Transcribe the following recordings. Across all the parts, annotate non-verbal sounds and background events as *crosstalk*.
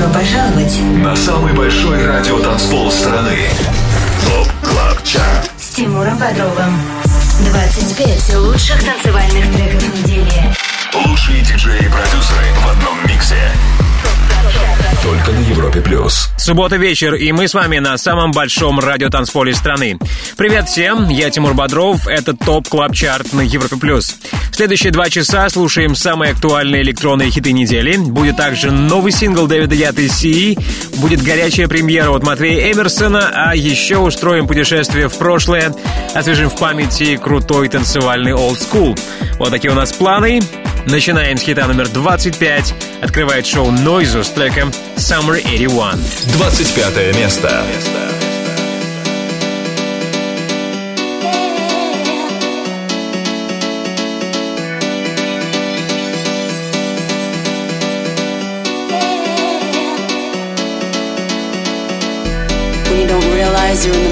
Добро пожаловать на самый большой радиотанцпол страны. Top Club Chart с Тимуром Бодровым. 25 лучших танцевальных треков недели. Лучшие диджеи и продюсеры в одном миксе. Только на Европе плюс. Суббота вечер, и мы с вами на самом большом радиотанцполе страны. Привет всем, я Тимур Бодров, это Top Club Chart на Европе плюс. Следующие два часа слушаем самые актуальные электронные хиты недели. Будет также новый сингл Дэвида Гетты и Sia, будет горячая премьера от Матвея Эмерсона, а еще устроим путешествие в прошлое, освежим в памяти крутой танцевальный school. Вот такие у нас планы. Начинаем с хита номер 25. Открывает шоу Noise с треком Summer 81. 25 место. You're in the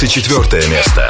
24 место.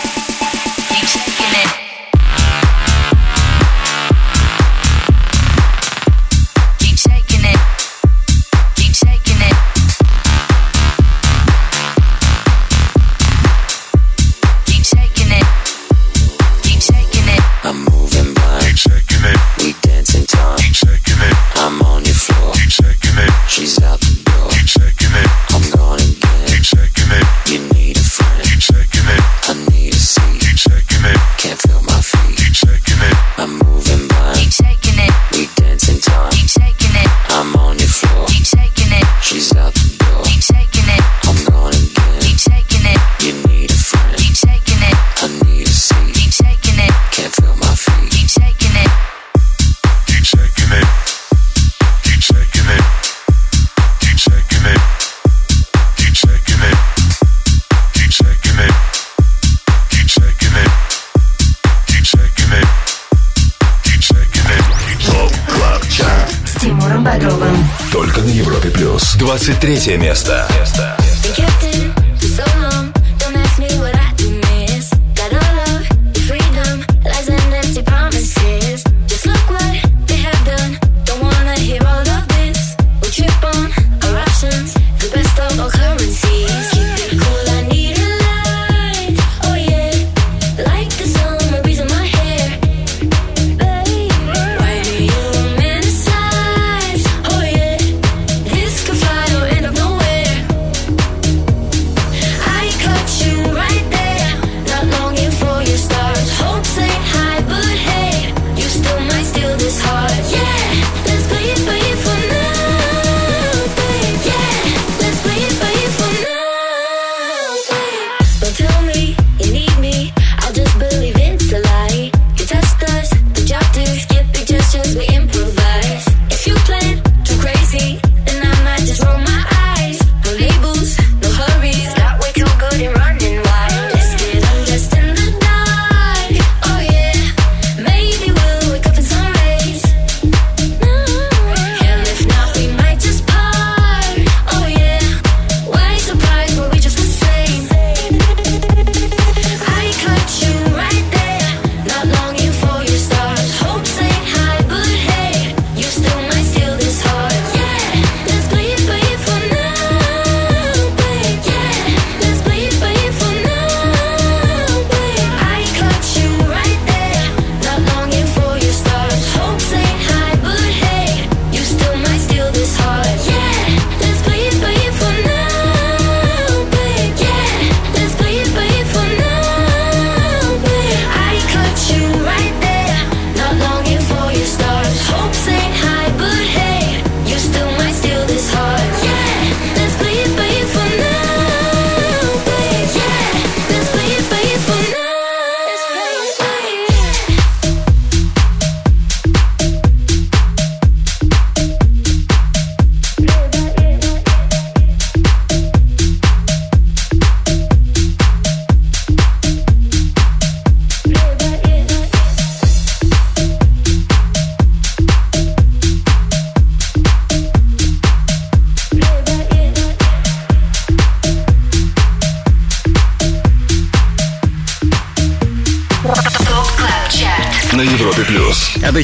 23 место.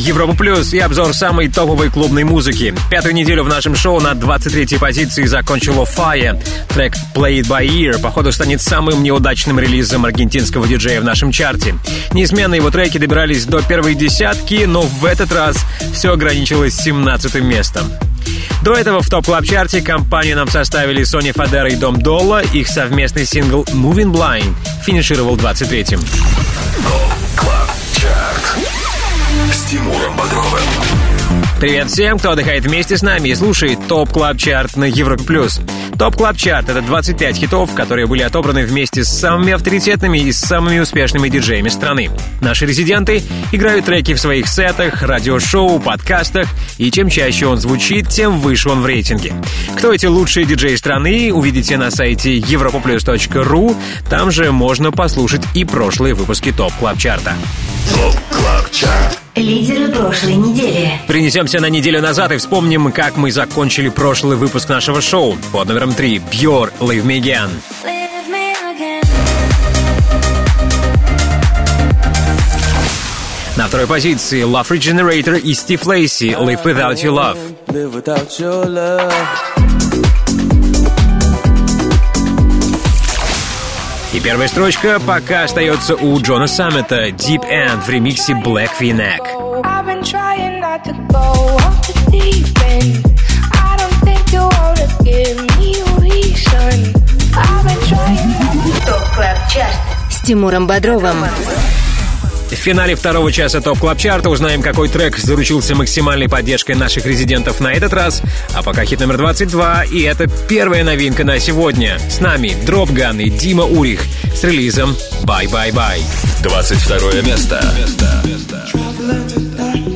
Европа Плюс и обзор самой топовой клубной музыки. Пятую неделю в нашем шоу на 23-й позиции закончила Fire. Трек Play It By Ear, походу, станет самым неудачным релизом аргентинского диджея в нашем чарте. Неизменно его треки добирались до первой десятки, но в этот раз все ограничилось 17 местом. До этого в топ клаб чарте компанию нам составили Sony Fadera и Дом Долла. Их совместный сингл Moving Blind финишировал 23-м. Тимуром Бодровым. Привет всем, кто отдыхает вместе с нами и слушает Top Club Chart на Европе+. плюс. ТОП Клаб Чарт — это 25 хитов, которые были отобраны вместе с самыми авторитетными и самыми успешными диджеями страны. Наши резиденты играют треки в своих сетах, радиошоу, подкастах, и чем чаще он звучит, тем выше он в рейтинге. Кто эти лучшие диджеи страны, увидите на сайте europaplus.ru. Там же можно послушать и прошлые выпуски Top Club Чарта. Top Club Chart. Лидеры прошлой недели. Перенесемся на неделю назад и вспомним, как мы закончили прошлый выпуск нашего шоу под номером 3 BYOR Leave Me Again. На второй позиции Love Regenerator и Стив Лейси Live Without Your Love. И первая строчка пока остается у Джона Саммита Deep End в ремиксе Black V-Neck. Top Club Chart с Тимуром Бодровым. В финале второго часа Top Club Чарта узнаем, какой трек заручился максимальной поддержкой наших резидентов на этот раз. А пока хит номер 22, и это первая новинка на сегодня. С нами Dropgun и Дима Урих с релизом «Бай-бай-бай». 22 место. место. с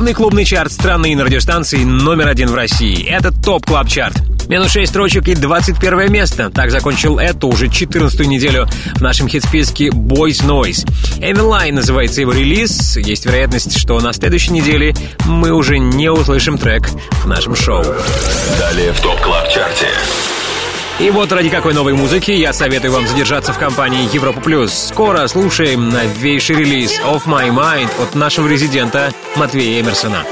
Главный клубный чарт страны на радиостанции номер один в России. Это Top Club Chart. Минус 6 строчек и 21 место. Так закончил эту уже 14 неделю в нашем хит-списке Boys Noize. Эми называется его релиз. Есть вероятность, что на следующей неделе мы уже не услышим трек в нашем шоу. Далее в Top Club Чарте. И вот ради какой новой музыки я советую вам задержаться в компании Европа Плюс. Скоро слушаем новейший релиз Off My Mind от нашего резидента Матвея Эмерсона.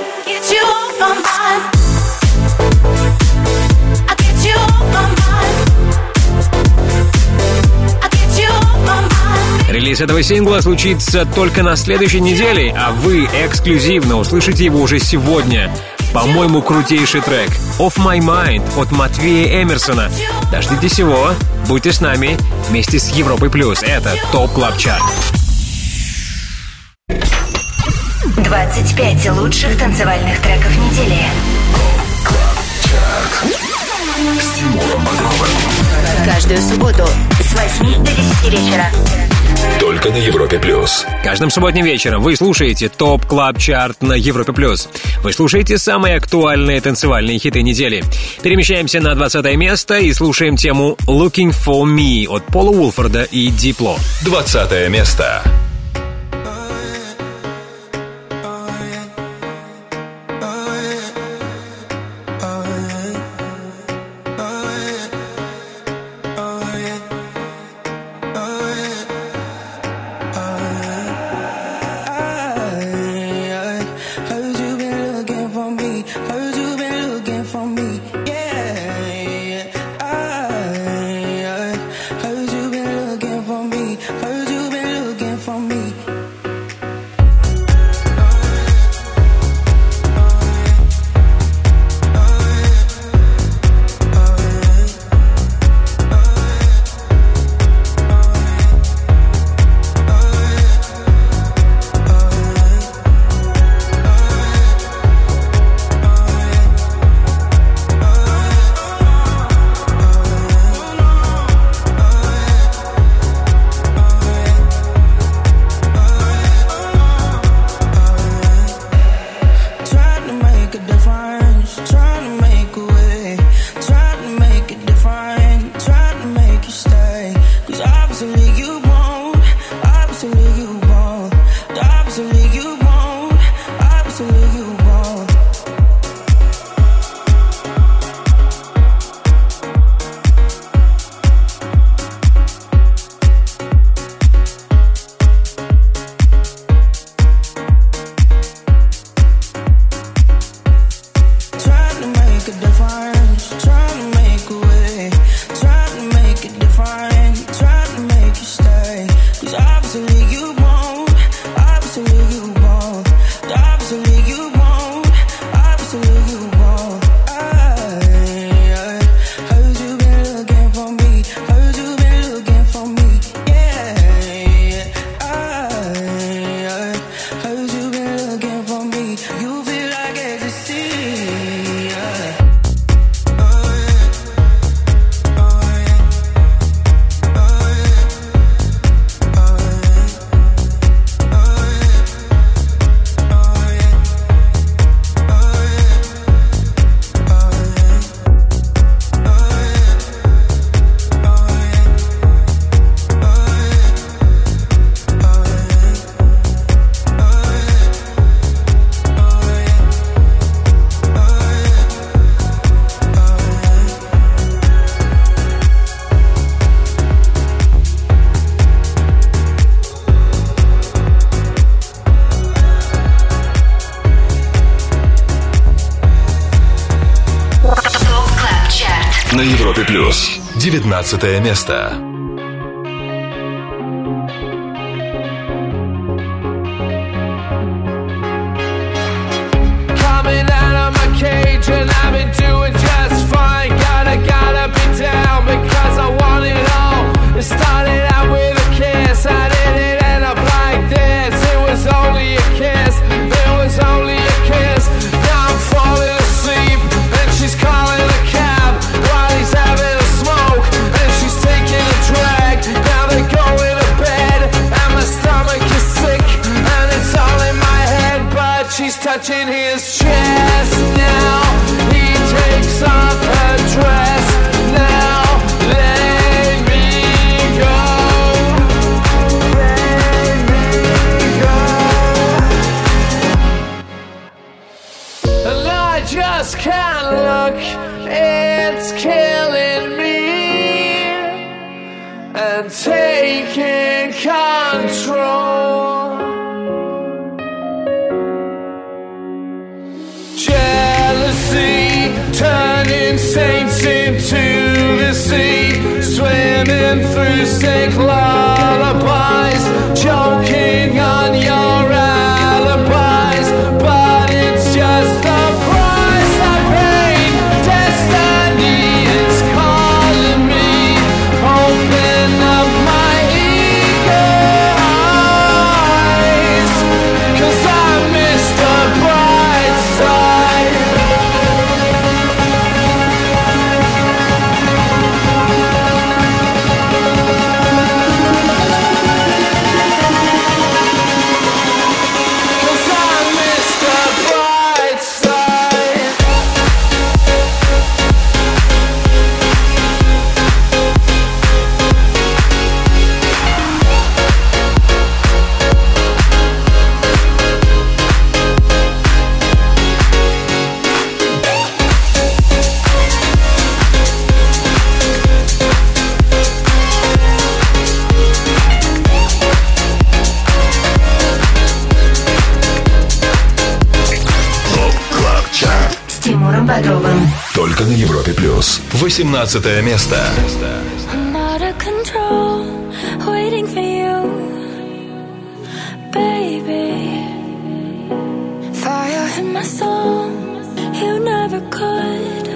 Релиз этого сингла случится только на следующей неделе, а вы эксклюзивно услышите его уже сегодня. По-моему, крутейший трек «Off My Mind» от Матвея Эмерсона. Дождитесь его, будьте с нами вместе с Европой Плюс. Это Top Club Chart. 25 лучших танцевальных треков недели. Каждую субботу с 8 до 10 вечера. Только на Европе Плюс. Каждым субботним вечером вы слушаете Top Club Chart на Европе+. плюс. Вы слушаете самые актуальные танцевальные хиты недели. Перемещаемся на 20 место и слушаем тему «Looking for Me» от Пола Вулфорда и Дипло. 20 место. 15 место. 18 место. Baby, fire in my soul, you never could.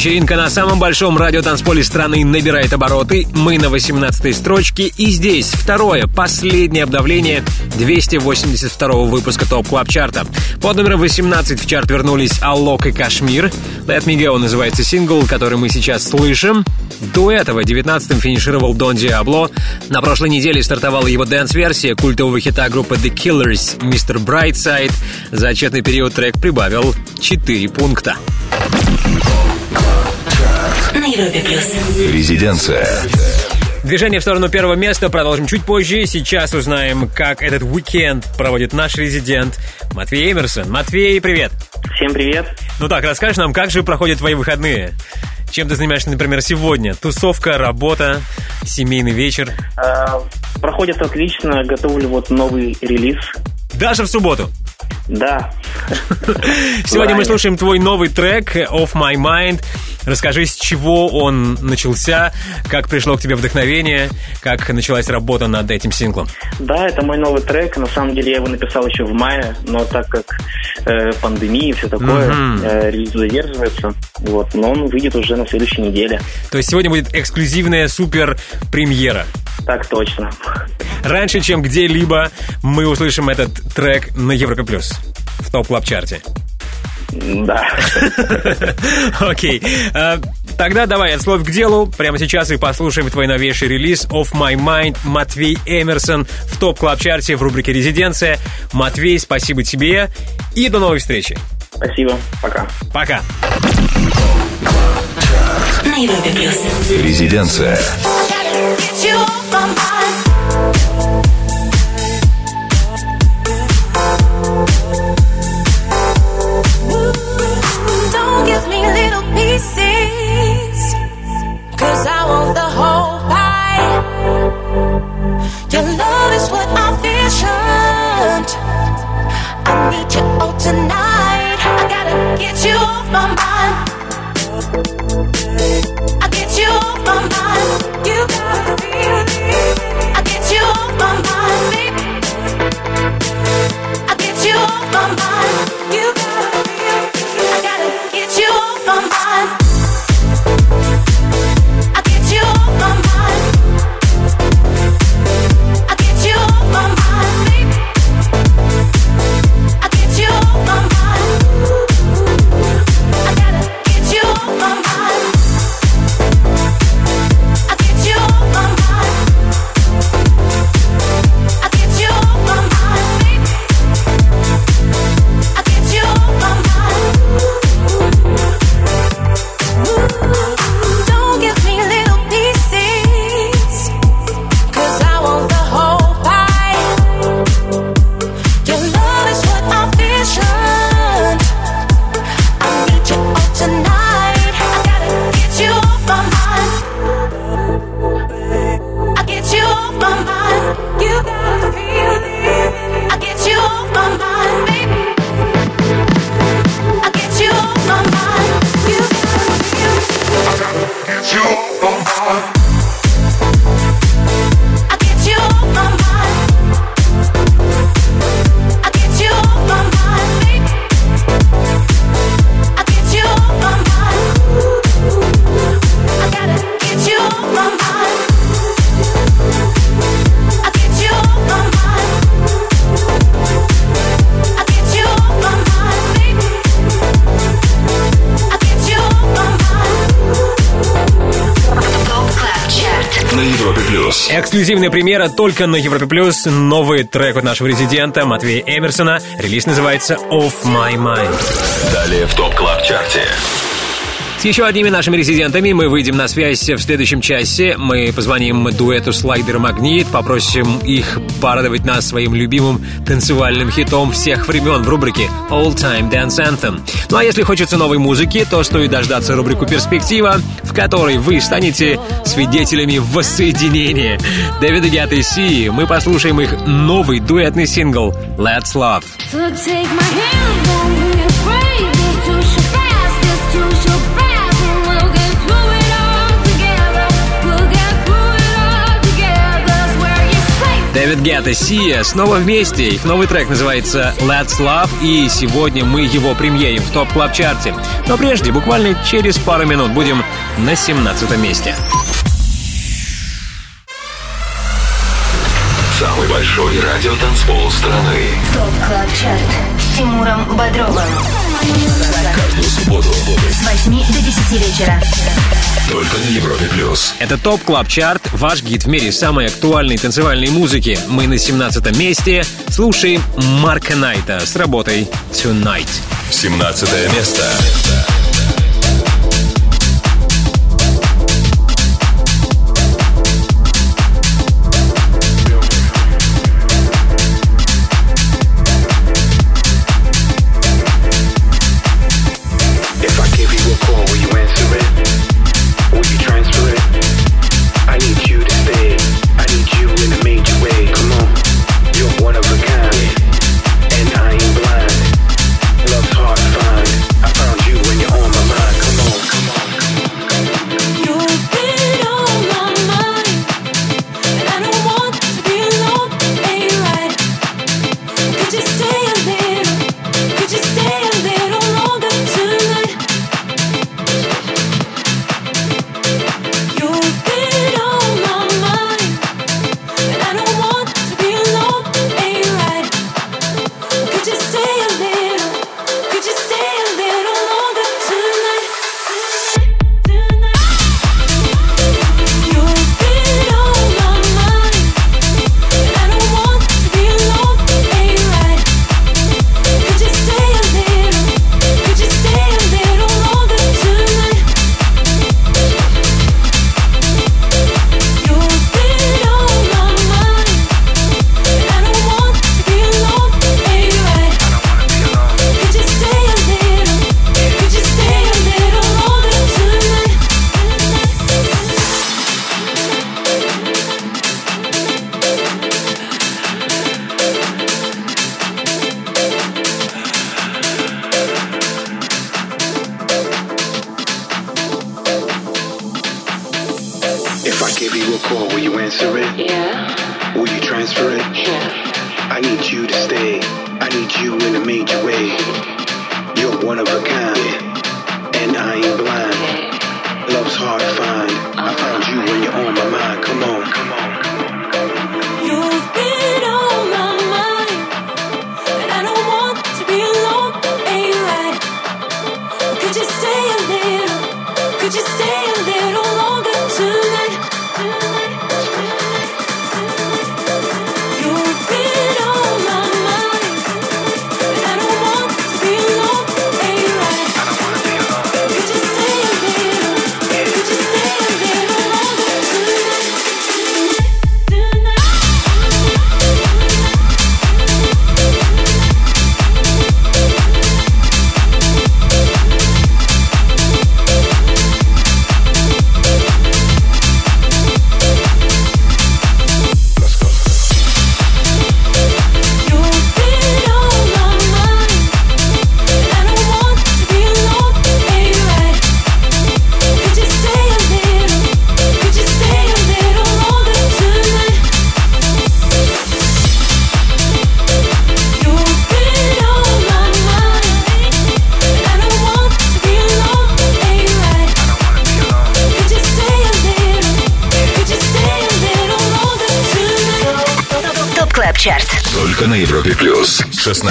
вечеринка на самом большом радиотанцполе страны набирает обороты. Мы на 18 строчке. И здесь второе, последнее обновление 282 выпуска Top Club Чарта. Под номером 18 в чарт вернулись Alok и KSHMR. Let Me Go называется сингл, который мы сейчас слышим. До этого 19-м финишировал Дон Диабло. На прошлой неделе стартовала его dance-версия культового хита группы The Killers «Mr. Brightside». За отчетный период трек прибавил 4 пункта. Европе плюс. Резиденция. Движение в сторону первого места продолжим чуть позже. Сейчас узнаем, как этот уикенд проводит наш резидент Матвей Эмерсон. Матвей, привет! Всем привет! Ну так, расскажешь нам, как же проходят твои выходные? Чем ты занимаешься, например, сегодня? Тусовка, работа, семейный вечер? А, проходит отлично, готовлю вот новый релиз. Даже в субботу? Да. *laughs* Сегодня мы слушаем твой новый трек «Off My Mind». Расскажи, с чего он начался, как пришло к тебе вдохновение, как началась работа над этим синглом. Да, это мой новый трек. На самом деле я его написал еще в мае, но так как э, пандемия и все такое, Мгм. э, релиз задерживается. Вот, но он выйдет уже на следующей неделе. То есть сегодня будет эксклюзивная супер премьера. Так точно. Раньше, чем где-либо, мы услышим этот трек на Европе Плюс в топ клаб чарте Да. *laughs* Окей. А, Тогда давай от слов к делу. Прямо сейчас и послушаем твой новейший релиз «Off My Mind» Матвей Эмерсон в топ клаб чарте в рубрике «Резиденция». Матвей, спасибо тебе и до новой встречи. Спасибо. Пока. Пока. Резиденция. 'Cause I want the whole pie. Your love is what I visioned. I need you all tonight. I gotta get you off my mind. I get you off my mind. You gotta it. I get you off my mind, baby. I get you off my mind. Эксклюзивная премьера только на Европе Плюс. Новый трек от нашего резидента Матвея Эмерсона. Релиз называется «Off My Mind». Далее в топ клаб чарте. С еще одними нашими резидентами мы выйдем на связь в следующем часе. Мы позвоним дуэту «Слайдер Магнит», попросим их порадовать нас своим любимым танцевальным хитом всех времен в рубрике «All Time Dance Anthem». Ну а если хочется новой музыки, то стоит дождаться рубрику «Перспектива», в которой вы станете свидетелями воссоединения. Дэвида Гетта и Си. Мы послушаем их новый дуэтный сингл «Let's Love». So take my hand, Дэвид Гетта, Сия снова вместе. Их новый трек называется Let's Love, и сегодня мы его премьерим в топ клаб чарте Но прежде, буквально через пару минут, будем на 17 месте. Большой радиотанцпол страны. Top Club Chart с Тимуром Бодровым. Каждую субботу С 8 до 10 вечера. только на Европе плюс. Это Top Club Chart ваш гид в мире самой актуальной танцевальной музыки. Мы на 17 месте. Слушаем Марка Найта с работой Tonight. 17 место. Бодровым.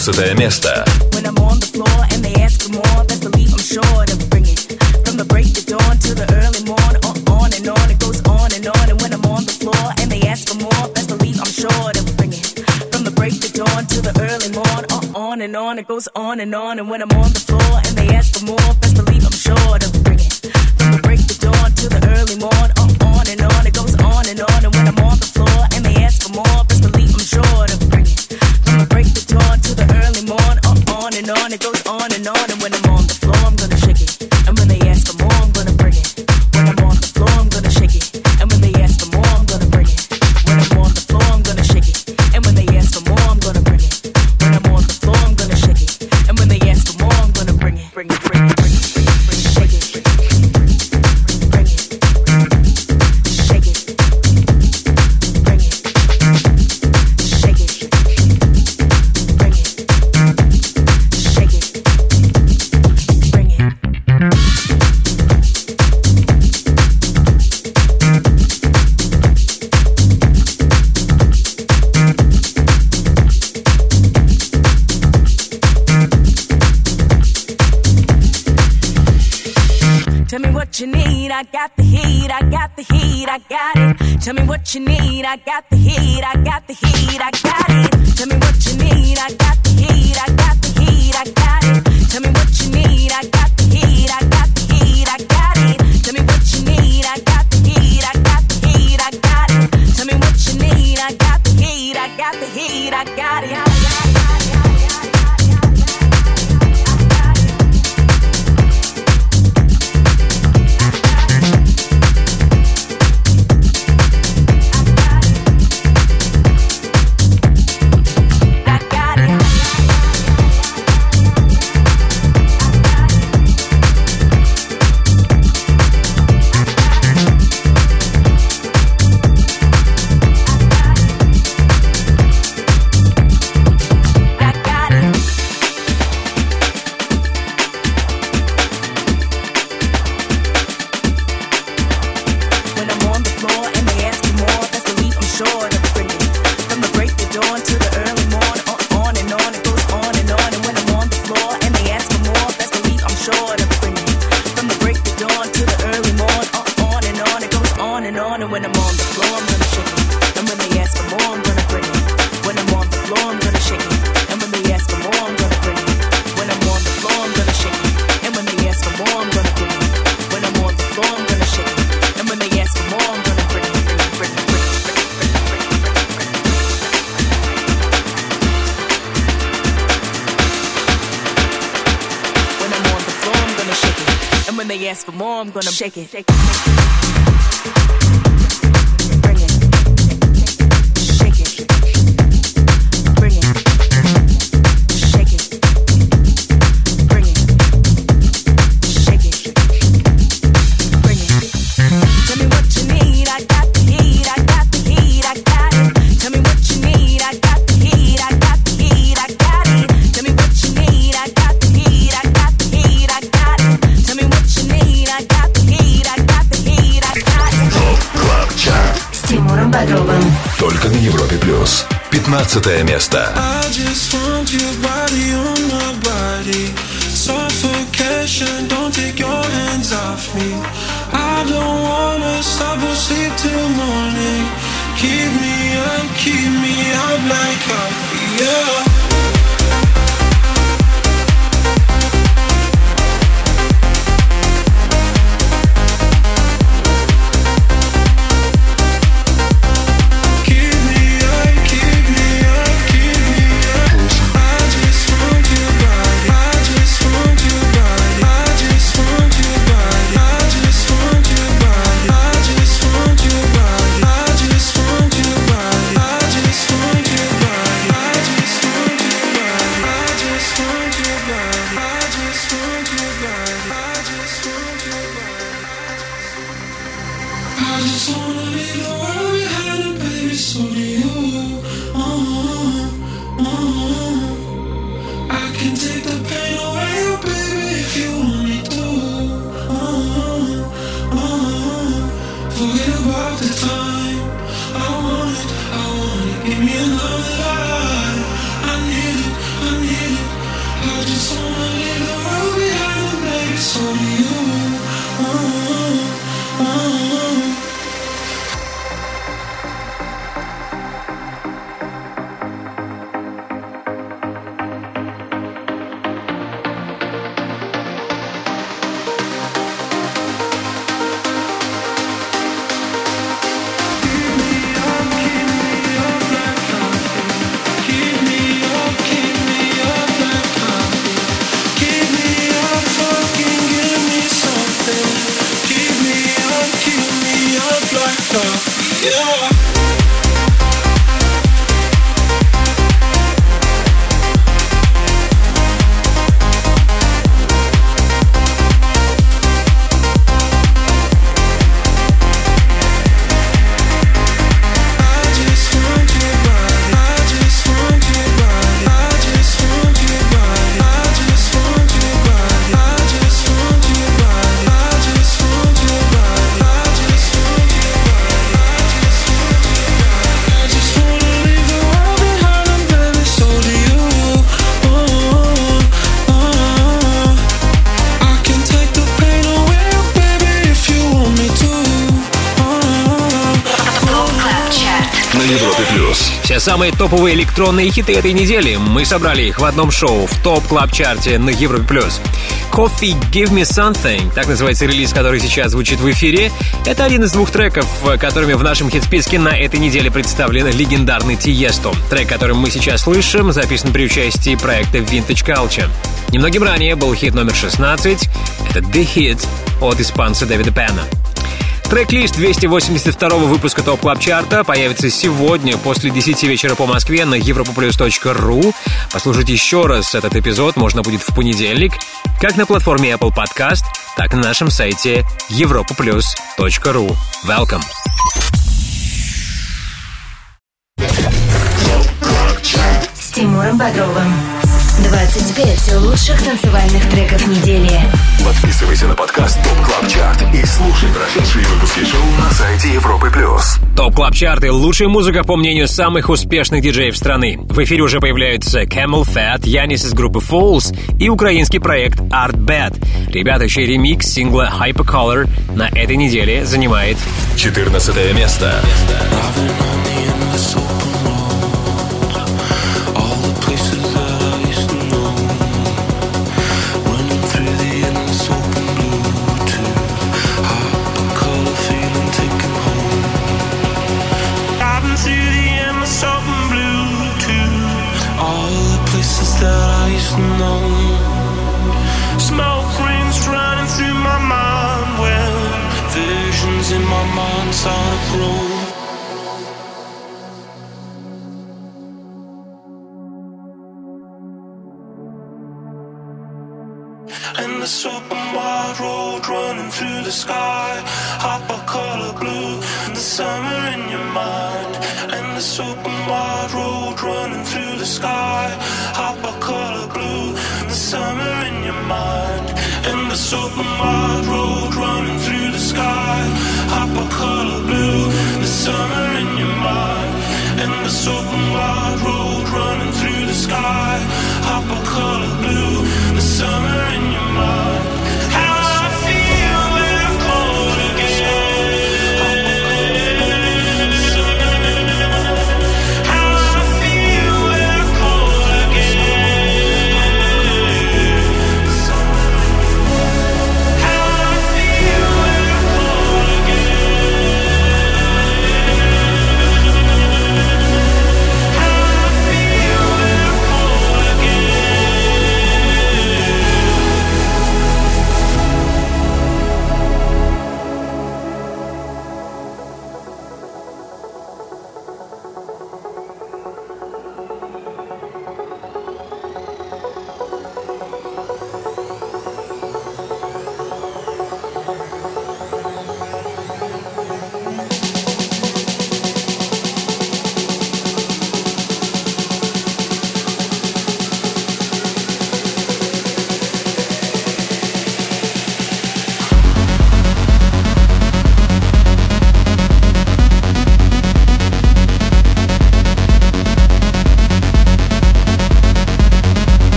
15 место. I got it. Tell me what you need, I got the heat, I got the heat, I место. Самые топовые электронные хиты этой недели. Мы собрали их в одном шоу в топ клаб чарте на Европе плюс. Coffee Give Me Something, так называется релиз, который сейчас звучит в эфире. Это один из двух треков, которыми в нашем хит-списке на этой неделе представлен легендарный Тиесто. Трек, который мы сейчас слышим, записан при участии проекта Vintage Culture. Немногим ранее был хит номер 16. Это The Hit от испанца Дэвида Пена. Трек-лист 282 выпуска Top Club Чарта появится сегодня после 10 вечера по Москве на europaplus.ru. Послушать еще раз этот эпизод можно будет в понедельник, как на платформе Apple Podcast, так и на нашем сайте europaplus.ru. Welcome! С Тимуром Бодровым. 25 лучших танцевальных треков недели. Подписывайся на подкаст Chart и слушай прошедшие выпуски шоу на сайте Европы плюс. Top Club Chart – лучшая музыка по мнению самых успешных диджеев страны. В эфире уже появляются CamelPhat, Яннис из группы Foals и украинский проект Artbat. Ребята, чей ремикс сингла Hypercolour на этой неделе занимает 14 место. All through the sky. Hop a color blue, and the summer in your mind. And this open wide road running through the sky. Hop a color blue, and the summer in your mind. And this open wide road running through the sky. Hop a color blue, the summer in your mind. And this open wide road running through the sky. Hop a color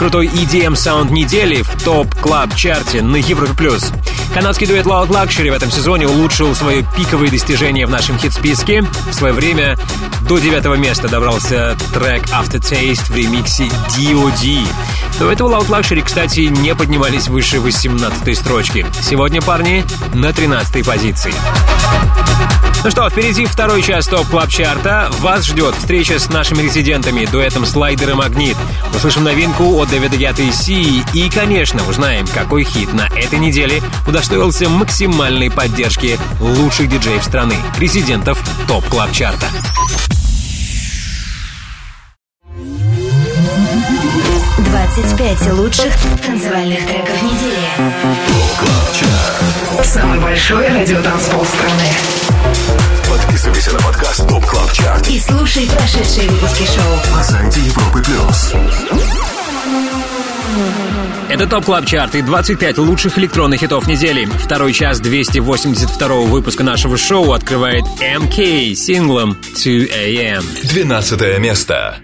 крутой EDM саунд недели в Top Club Chart е на Европе плюс. Канадский дуэт Loud Luxury в этом сезоне улучшил свое пиковые достижения в нашем хит-списке. В свое время до девятого места добрался трек Aftertaste в ремиксе D.O.D. До этого Loud Luxury, кстати, не поднимались выше 18 строчки. Сегодня парни на 13 позиции. Ну что, впереди второй час Top Club Chart а. Вас ждет встреча с нашими резидентами, дуэтом Слайдер и Магнит. Услышим новинку от Дэвида Гетта и Сии. И, конечно, узнаем, какой хит на этой неделе удостоился максимальной поддержки лучших диджеев страны, резидентов Top Club Chart а. Пять лучших танцевальных треков недели. Самый большой радиотанцпол страны. Подписывайся на подкаст Top Club Chart И слушай прошедшие выпуски шоу. на сайте Европы плюс. Это Top Club Chart и 25 лучших электронных хитов недели. Второй час 282 выпуска нашего шоу открывает MK синглом 2 AM. 12 место.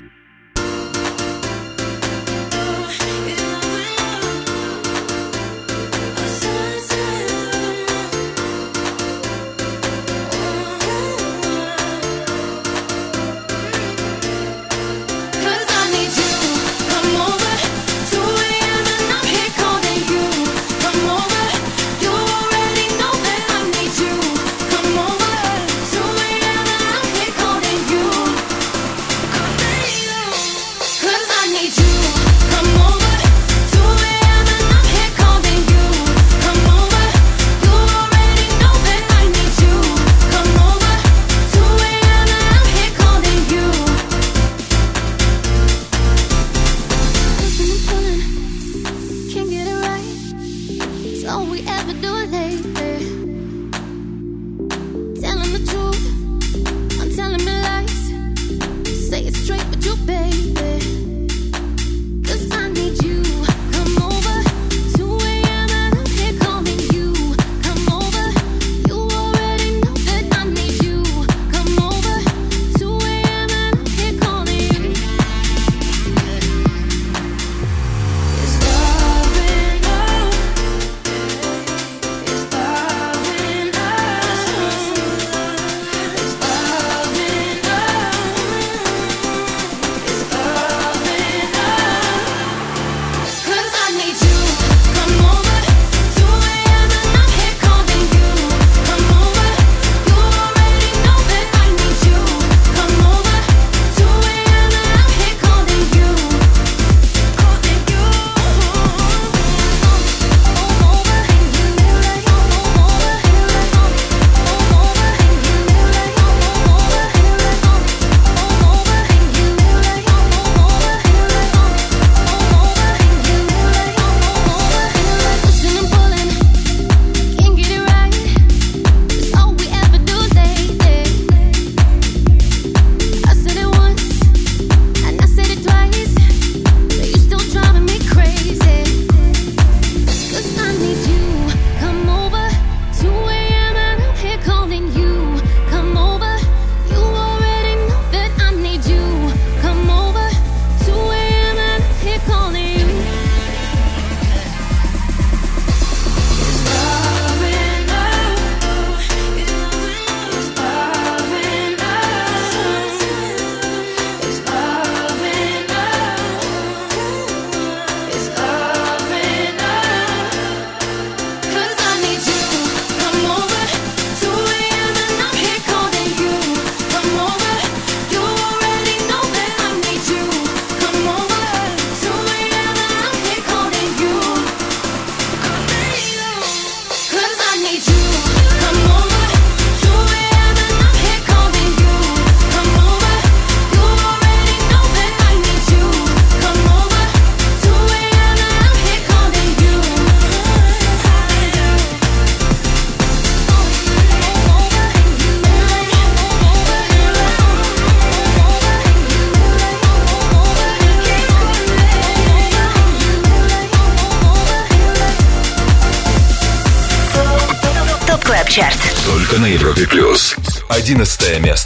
Одиннадцатое место.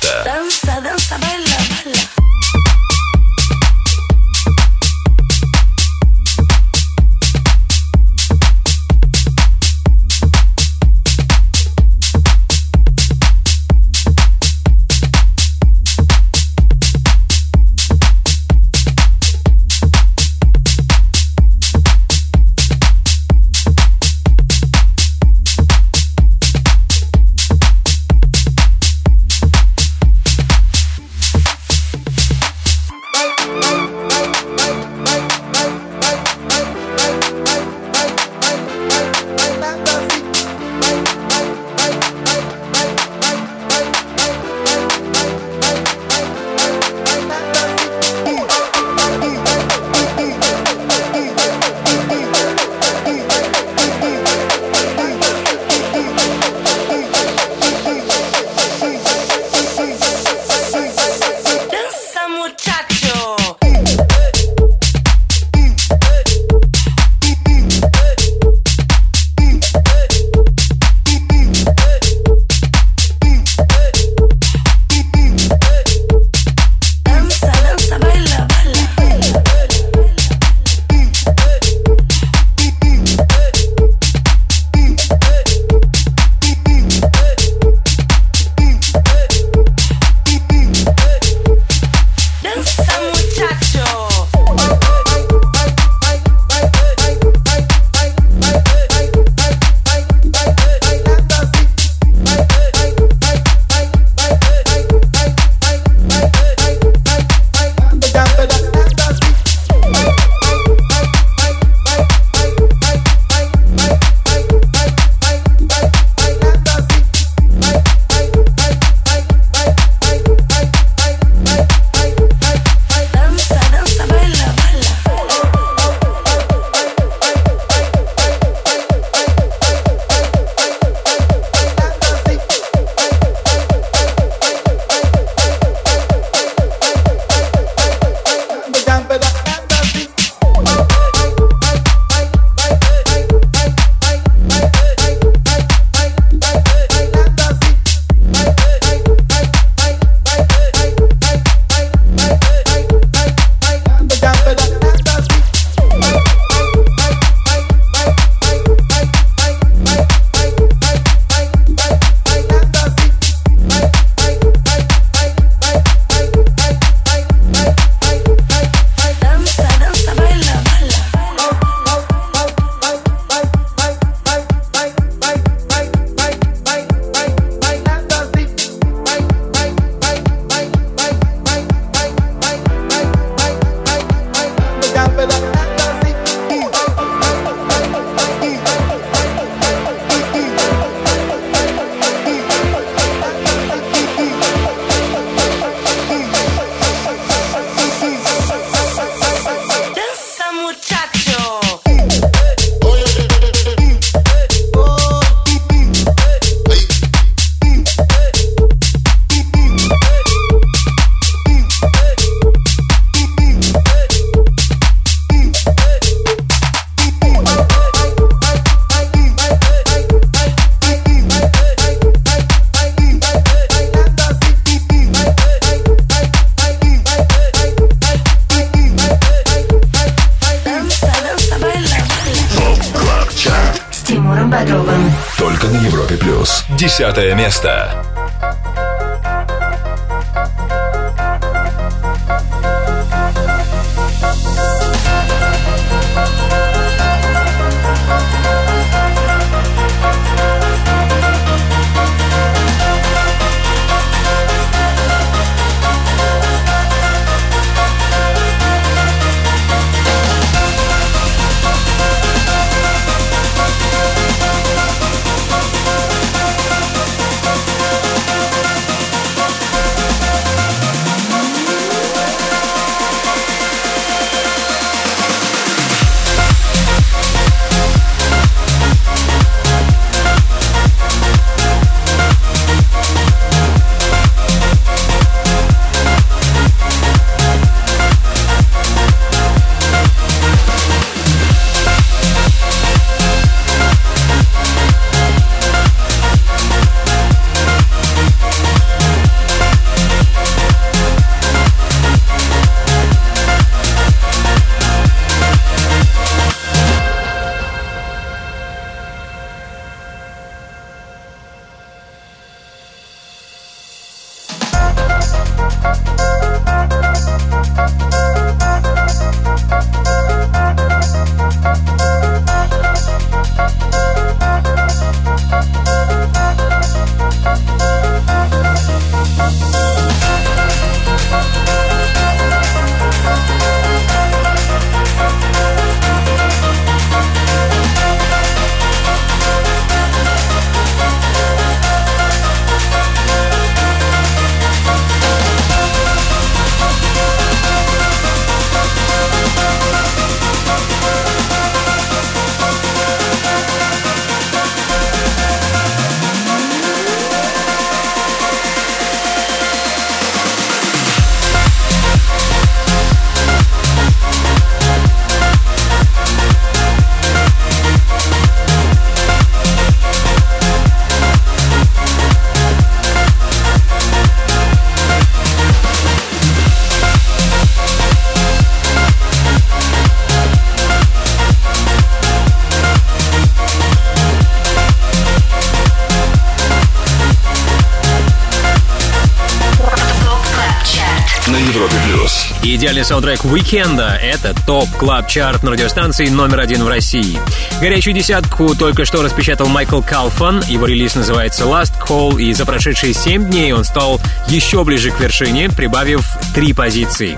Саундтрек уикенда — это топ клаб чарт на радиостанции номер один в России. Горячую десятку только что распечатал Майкл Калфан. Его релиз называется Last Call, и за прошедшие семь дней он стал еще ближе к вершине, прибавив три позиции.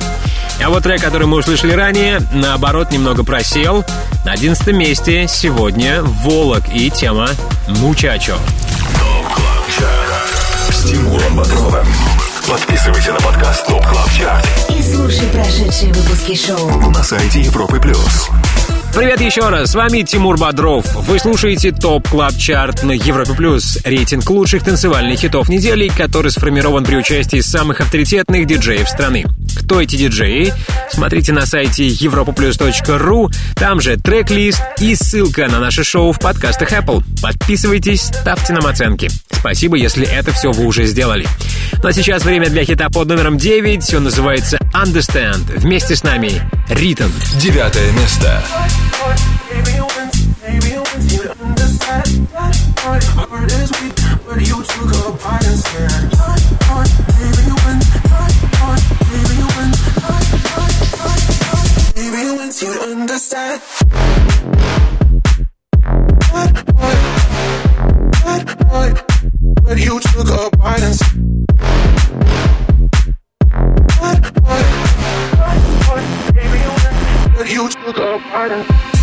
А вот трек, который мы услышали ранее, наоборот, немного просел. На одиннадцатом месте сегодня Волок и тема «Мучачо». С Тимуром Бодровым. Подписывайся на подкаст Club Chart И слушай прошедшие выпуски шоу. на сайте Европы Плюс. Привет еще раз, с вами Тимур Бодров. Вы слушаете Top Club Chart на Европе Плюс, рейтинг лучших танцевальных хитов недели, который сформирован при участии самых авторитетных диджеев страны. Кто эти диджеи? Смотрите на сайте europaplus.ru, там же трек-лист и ссылка на наше шоу в подкастах Apple. Подписывайтесь, ставьте нам оценки. Спасибо, если это все вы уже сделали. Ну а сейчас время для хита под номером 9, он называется Understand. Вместе с нами Ритм. Девятое место. But you took a bite and understand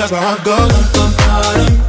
Cause heart goes.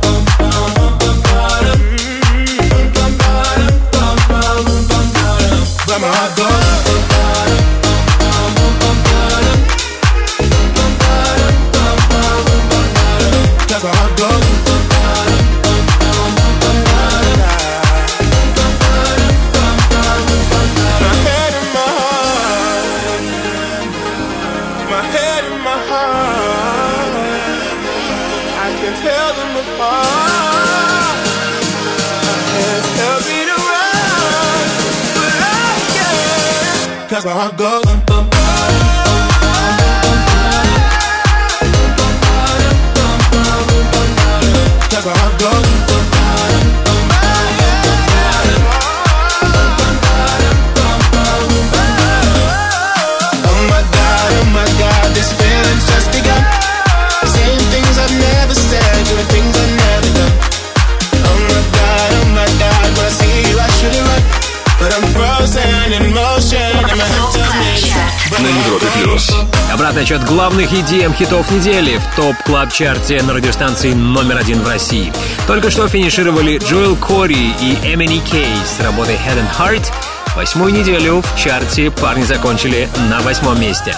Отчет главных EDM хитов недели в топ клаб чарте на радиостанции номер один в России. Только что финишировали Джоэл Кори и Эмини Кей с работой Head and Heart. Восьмую неделю в чарте парни закончили на восьмом месте.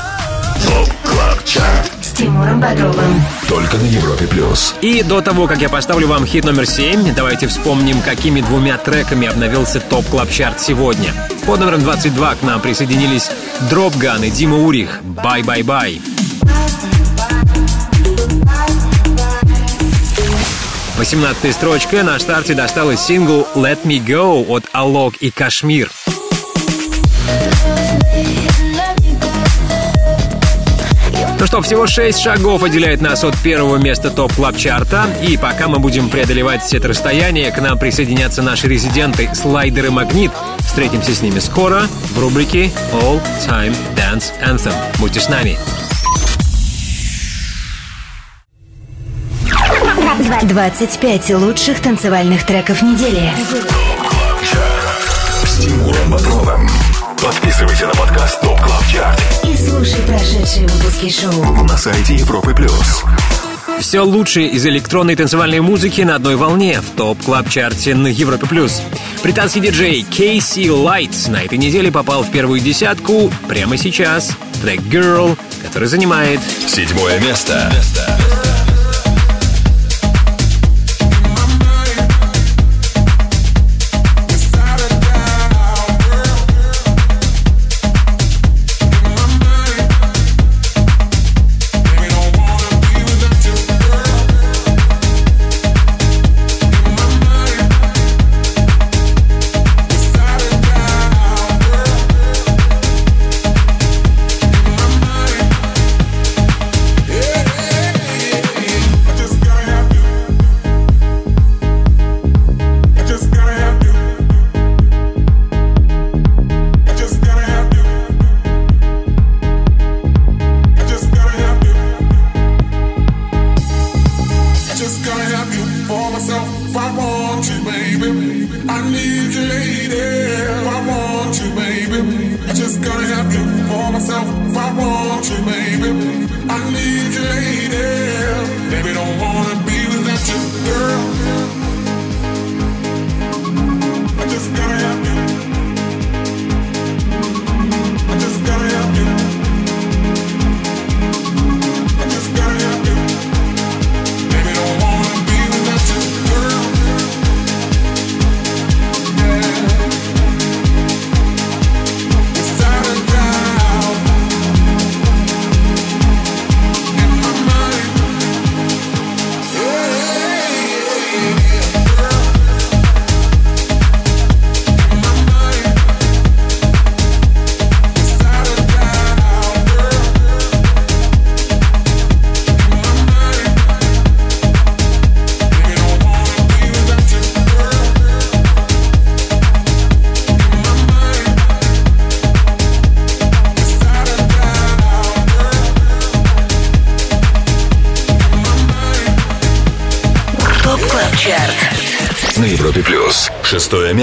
ТОП КЛАБ ЧАРТ. С Тимуром Бодровым. Только на Европе плюс. И до того, как я поставлю вам хит номер 7, давайте вспомним, какими двумя треками обновился топ клаб чарт сегодня. Под номером 22 к нам присоединились Dropgun и Дима Урих «Bye Bye Bye». Восемнадцатой строчкой на старте досталась сингл «Let Me Go» от Alok и KSHMR. Ну что, всего 6 шагов отделяет нас от первого места Top Club Chart а И пока мы будем преодолевать все это расстояние, к нам присоединятся наши резиденты Слайдер и Магнит. Встретимся с ними скоро в рубрике All Time Dance Anthem. Будьте с нами. 25 лучших танцевальных треков недели. С Тимуром Бодровым. Подписывайся на подкаст ТОП КЛАБ ЧАРТ И слушай прошедшие выпуски шоу. на сайте Европы плюс. Все лучшее из электронной танцевальной музыки на одной волне в топ клаб чарте на Европе+. плюс. Британский диджей KC Lights на этой неделе попал в первую десятку прямо сейчас. Трек Girl, который занимает Седьмое место. I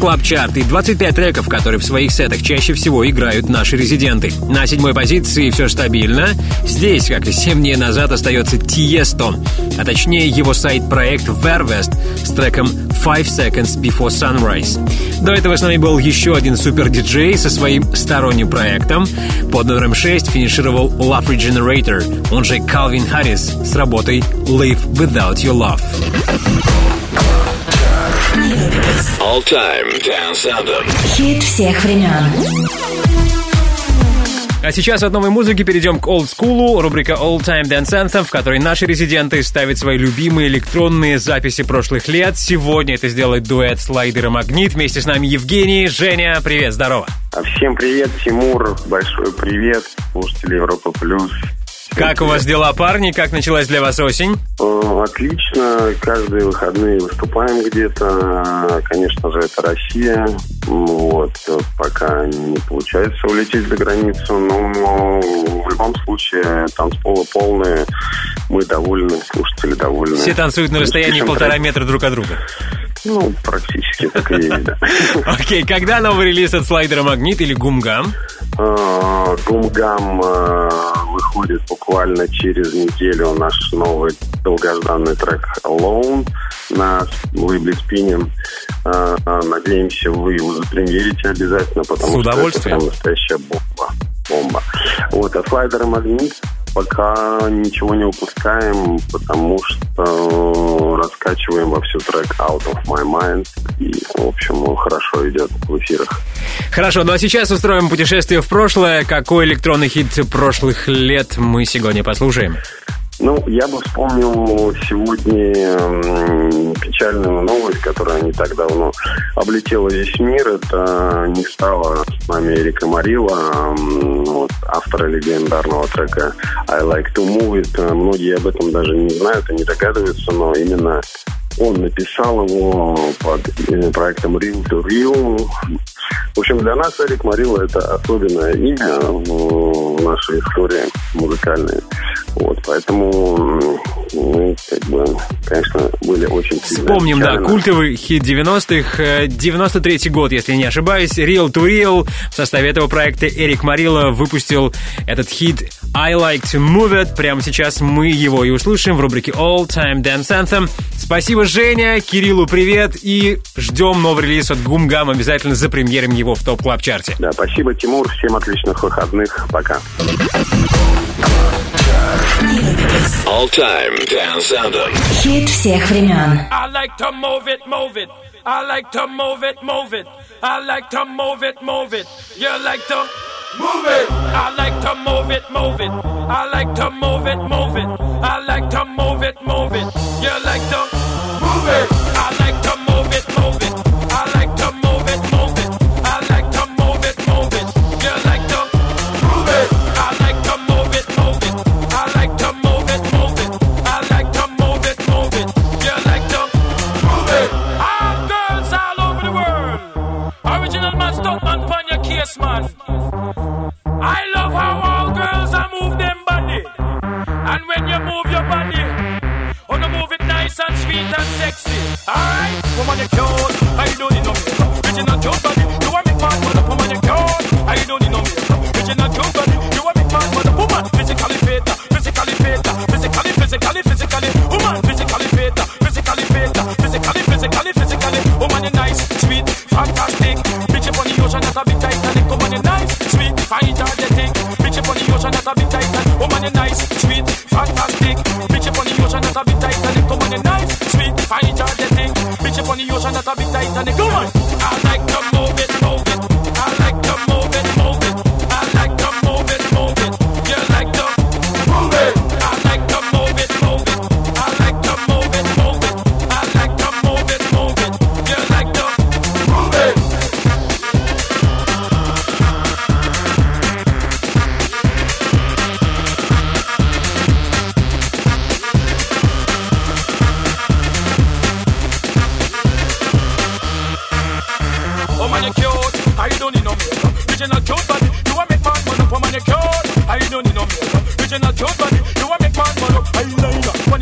Club Chart и 25 треков, которые в своих сетах чаще всего играют наши резиденты. На седьмой позиции все стабильно. Здесь, как и 7 дней назад, остается Тиесто, а точнее его сайд-проект VER:WEST с треком Five Seconds Before Sunrise. До этого с нами был еще один супер-диджей со своим сторонним проектом. Под номером 6 финишировал Love Regenerator, он же Calvin Harris с работой Live Without Your Love. All Time Dance Anthem. Хит всех времен. А сейчас от новой музыки перейдем к олдскулу, рубрика All Time Dance Anthem, в которой наши резиденты ставят свои любимые электронные записи прошлых лет. Сегодня это сделает дуэт Слайдер и Магнит. Вместе с нами Евгений, Женя. Привет, здорово. Всем привет, Тимур, большой привет, слушатели Европа Плюс. Как у вас дела, парни? Как началась для вас осень? Э, Отлично, каждые выходные выступаем где-то. Конечно же, это Россия. Вот, пока не получается улететь за границу, но в любом случае танцполы полные, мы довольны, слушатели довольны. Все танцуют на расстоянии полтора метра друг от друга. Ну, практически так и есть, да. *laughs* Окей, когда новый релиз от слайдера «Магнит» или «Гумгам»? Э, Гумгам э, выходит буквально через неделю наш новый долгожданный трек Alone на лейбле Спинем. Э, Надеемся, вы его запремьерите обязательно, потому С удовольствием. что это настоящая бомба. бомба. Вот, а слайдер и магнит пока ничего не упускаем, потому что раскачиваем во всю трек Out of My Mind. И, в общем, он хорошо идет в эфирах. Хорошо, ну а сейчас устроим путешествие в прошлое. Какой электронный хит прошлых лет мы сегодня послушаем? Ну, я бы вспомнил сегодня печальную новость, которая не так давно облетела весь мир. Это не стало с нами Эрика Марила, вот, автора легендарного трека I Like To Move It. Многие об этом даже не знают и не догадываются, но именно он написал его под э, проектом Real to Real. В общем, для нас Эрик Марила это особенное имя в нашей истории музыкальной. Вот, поэтому мы, как бы, конечно, были очень сильно Вспомним, да, культовый хит 90-х, э, 93-й год, если не ошибаюсь, Real to Real. В составе этого проекта Эрик Марило выпустил этот хит I Like to Move It. Прямо сейчас мы его и услышим в рубрике All Time Dance Anthem. Спасибо, Женя, Кириллу привет и ждем новый релиз от Гумгам. Обязательно запремьерим его в топ клаб чарте Да, спасибо, Тимур. Всем отличных выходных. Пока. All Time. Хит всех времен. I like to move it, move it. I like to move it, move it. I like to move it, move it. You like to move it. I like to move it, move it. I like to move it, move it. I like to move it, move it. You like to move it. Pon man. I love how all girls are move them body. And when you move your body, oh, wanna move it nice and sweet and sexy. Alright, woman, you cute. I don't need no makeup. Original cute body. You want me man, mother, woman, you cute. I don't need no makeup. Original cute body. You want me man, mother, woman, physically fit, physically fit, physically, physically, physically, woman, physically fit, physically fit, physically, physically, physically, woman, you nice, sweet, fantastic. Bitch up on the ocean, that's a big Titanic. Sweet, energetic. Bitch up on the ocean, that's a big Titanic. Woman, you nice, sweet, fantastic. Bitch up on the ocean, that's a big Titanic. Woman, you nice, sweet, fine, energetic. Bitch up on the ocean, that's a big Titanic. Come on, I like to move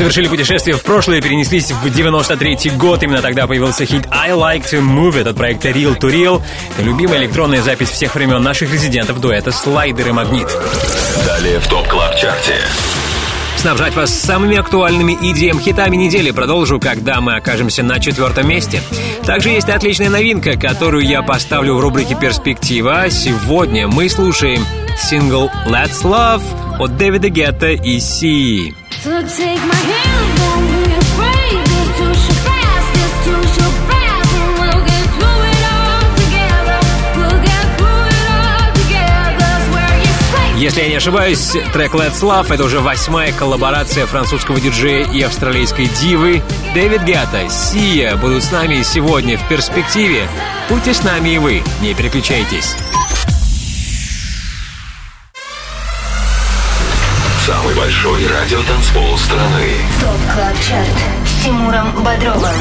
Совершили путешествие в прошлое и перенеслись в 93 год. Именно тогда появился хит I Like To Move It от проекта Reel 2 Real. Это любимая электронная запись всех времен наших резидентов дуэта Слайдер и Магнит. Далее в Top Club Chart е. снабжать вас самыми актуальными EDM-хитами недели. Продолжу, когда мы окажемся на четвертом месте. Также есть отличная новинка, которую я поставлю в рубрике «Перспектива». Сегодня мы слушаем сингл «Let's Love» от Дэвида Гетта и Си. Если я не ошибаюсь, трек Let's Love — это уже восьмая коллаборация французского диджея и австралийской дивы. Дэвид Гиата. Сия будут с нами сегодня в перспективе. Будьте с нами и вы, не переключайтесь. Большой радиотанцпол страны. Top Club Chart с Тимуром Бодровым.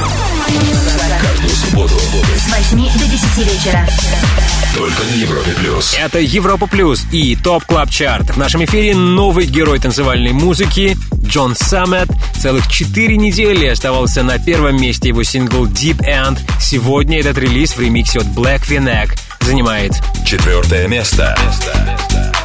Каждую субботу С 8 до 10 вечера. только на Европе плюс. Это Европа Плюс и Top Club Chart. В нашем эфире новый герой танцевальной музыки Джон Саммит. Целых четыре недели оставался на первом месте его сингл Deep End. Сегодня этот релиз в ремиксе от Black V-Neck занимает Четвертое место. Give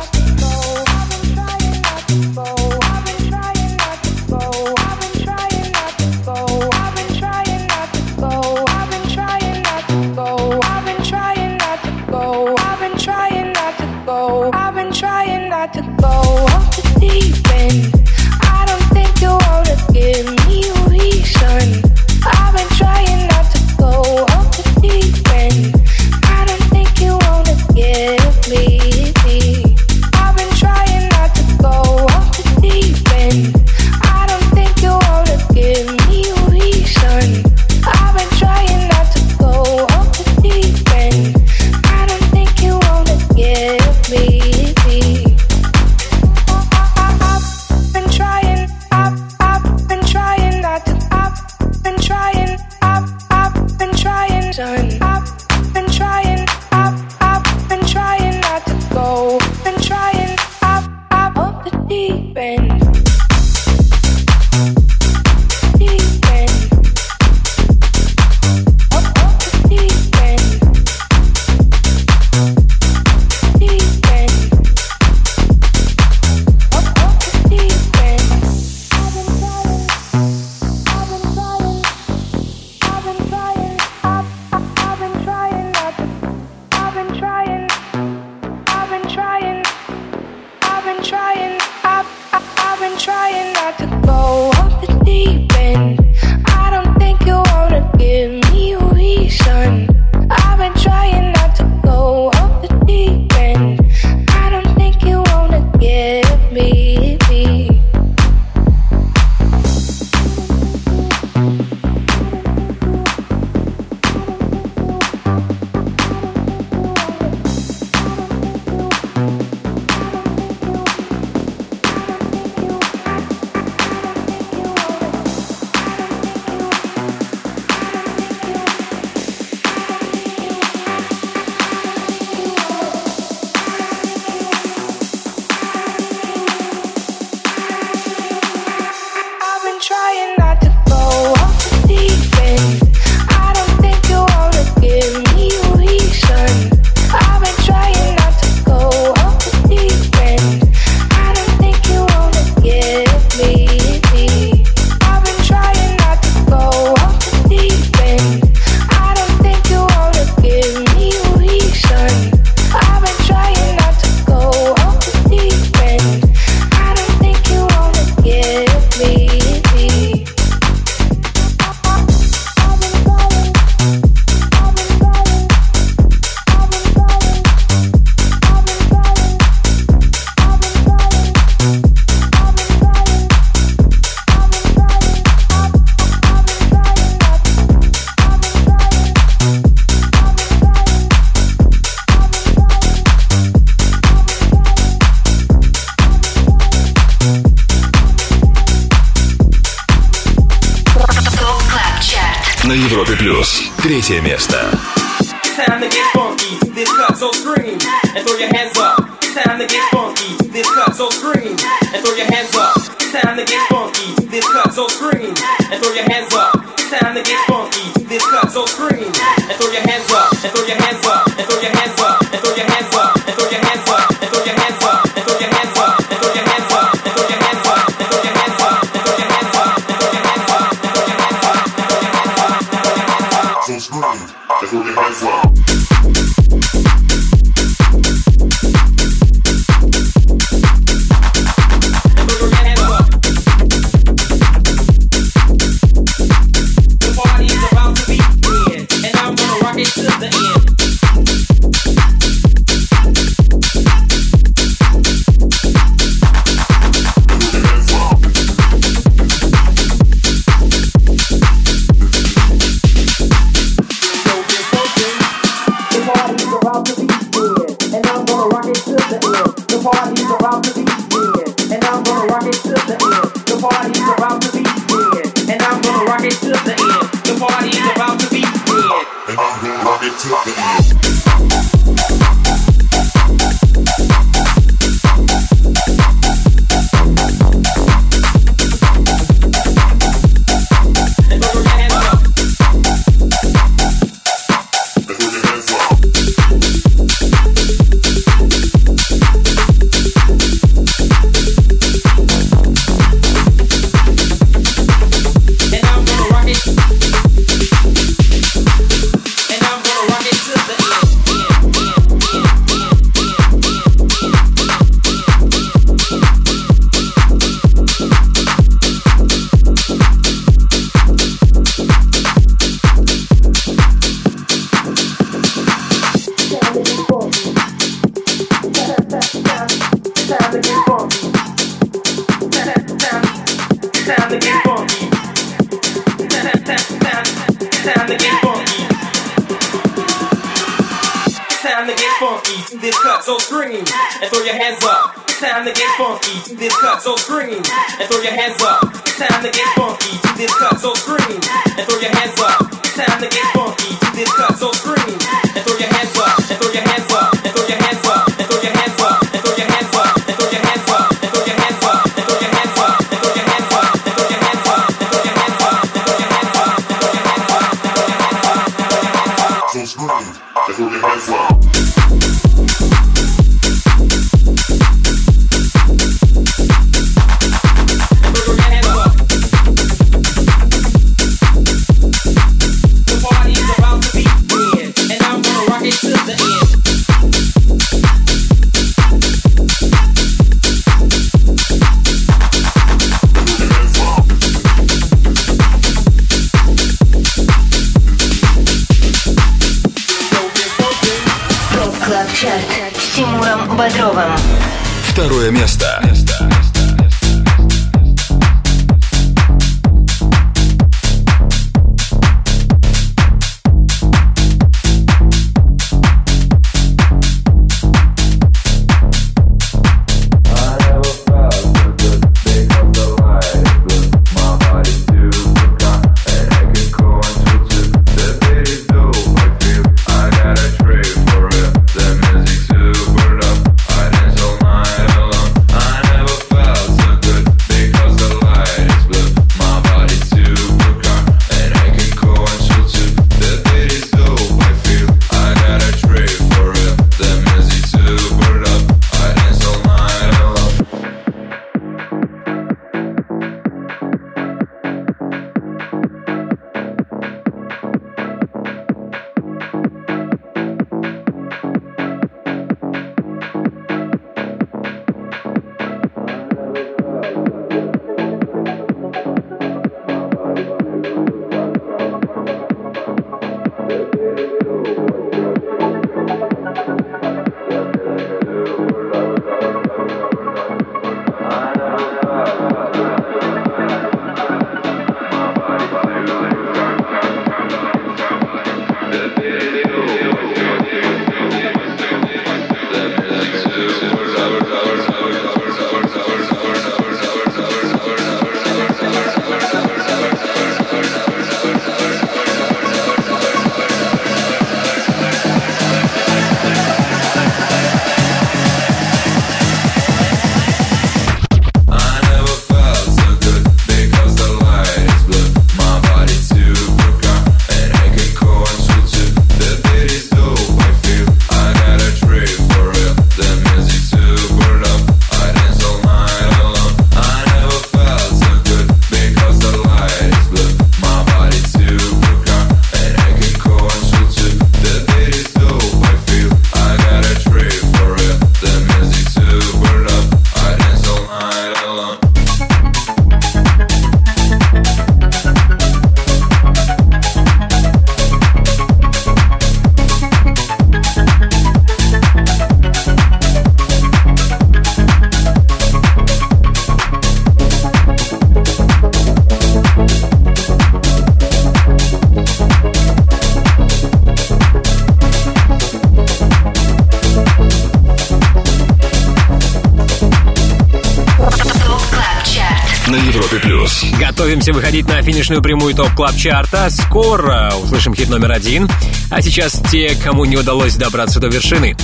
выходить на финишную прямую Top Club Chart а Скоро услышим хит номер один. А сейчас те, кому не удалось добраться до вершины.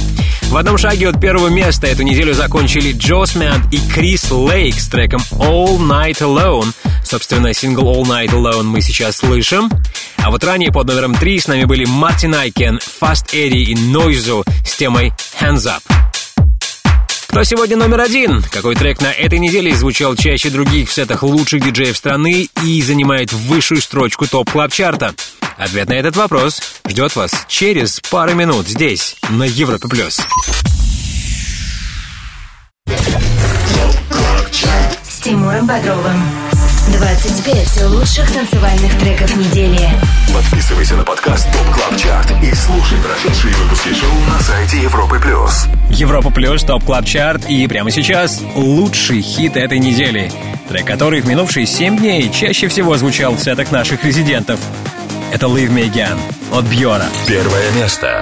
В одном шаге от первого места эту неделю закончили Джосман и Крис Лейк с треком All Night Alone. Собственно, сингл All Night Alone мы сейчас слышим. А вот ранее под номером три с нами были Мартин Айкин, Fast Eddie и Noizu с темой Hands Up. Кто сегодня номер один? Какой трек на этой неделе звучал чаще других в сетах лучших диджеев страны и занимает высшую строчку Top Club Chart а Ответ на этот вопрос ждет вас через пару минут здесь, на Европе+. плюс. С Тимуром Бодровым. 25 лучших танцевальных треков недели. Подписывайся на подкаст Топ Клаб Чарт и слушай прошедшие выпуски шоу на сайте Европы плюс. Европа плюс, Top Club Chart и прямо сейчас лучший хит этой недели. Трек, который в минувшие 7 дней чаще всего звучал в сетах наших резидентов. Это Leave Me Again от Бьора. Первое место.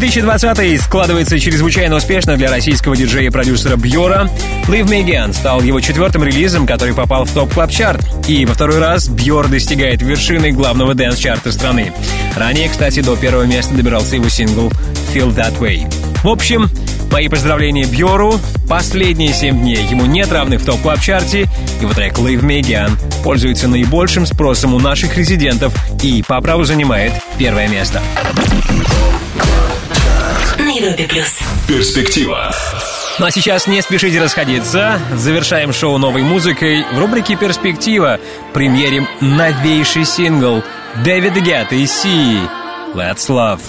2020 складывается чрезвычайно успешно для российского диджея и продюсера Бьора. Leave Me Again стал его четвертым релизом, который попал в Top Club Chart И во второй раз Бьор достигает вершины главного dance-чарта страны. Ранее, кстати, до первого места добирался его сингл Feel That Way. В общем, мои поздравления Бьору. Последние 7 дней ему нет равных в Top Club Chart е Его трек Leave Me Again пользуется наибольшим спросом у наших резидентов и по праву занимает первое место. Европе плюс. Перспектива. Ну а сейчас не спешите расходиться. Завершаем шоу новой музыкой. В рубрике «Перспектива» премьерим новейший сингл Дэвида Гетта и Си «Let's Love».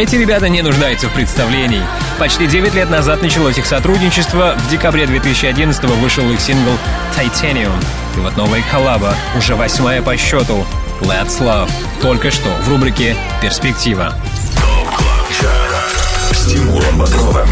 Эти ребята не нуждаются в представлении. Почти 9 лет назад началось их сотрудничество. В декабре 2011 вышел их сингл «Titanium». И вот новая коллаба, уже восьмая по счету. «Let's Love». Только что в рубрике «Перспектива». С Тимуром Бодровым.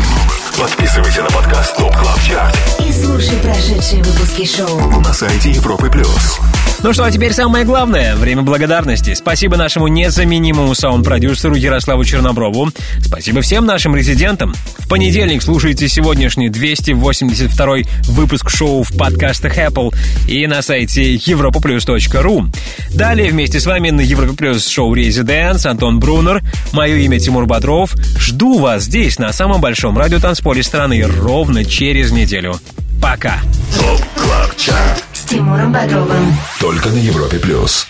Подписывайся на подкаст TOP Club Chart И слушай прошедшие выпуски шоу. на сайте Европы Плюс. Ну что, а теперь самое главное — время благодарности. Спасибо нашему незаменимому саунд-продюсеру Ярославу Черноброву. Спасибо всем нашим резидентам. В понедельник слушайте сегодняшний 282 выпуск шоу в подкастах Apple и на сайте europaplus.ru. Далее вместе с вами на Европе Плюс шоу «Резиденс» Антон Брунер. Мое имя Тимур Бодров. Жду вас здесь, на самом большом радиотанцполе страны, ровно через неделю. Пока! Тимуром Бодровым. Только на Европе Плюс.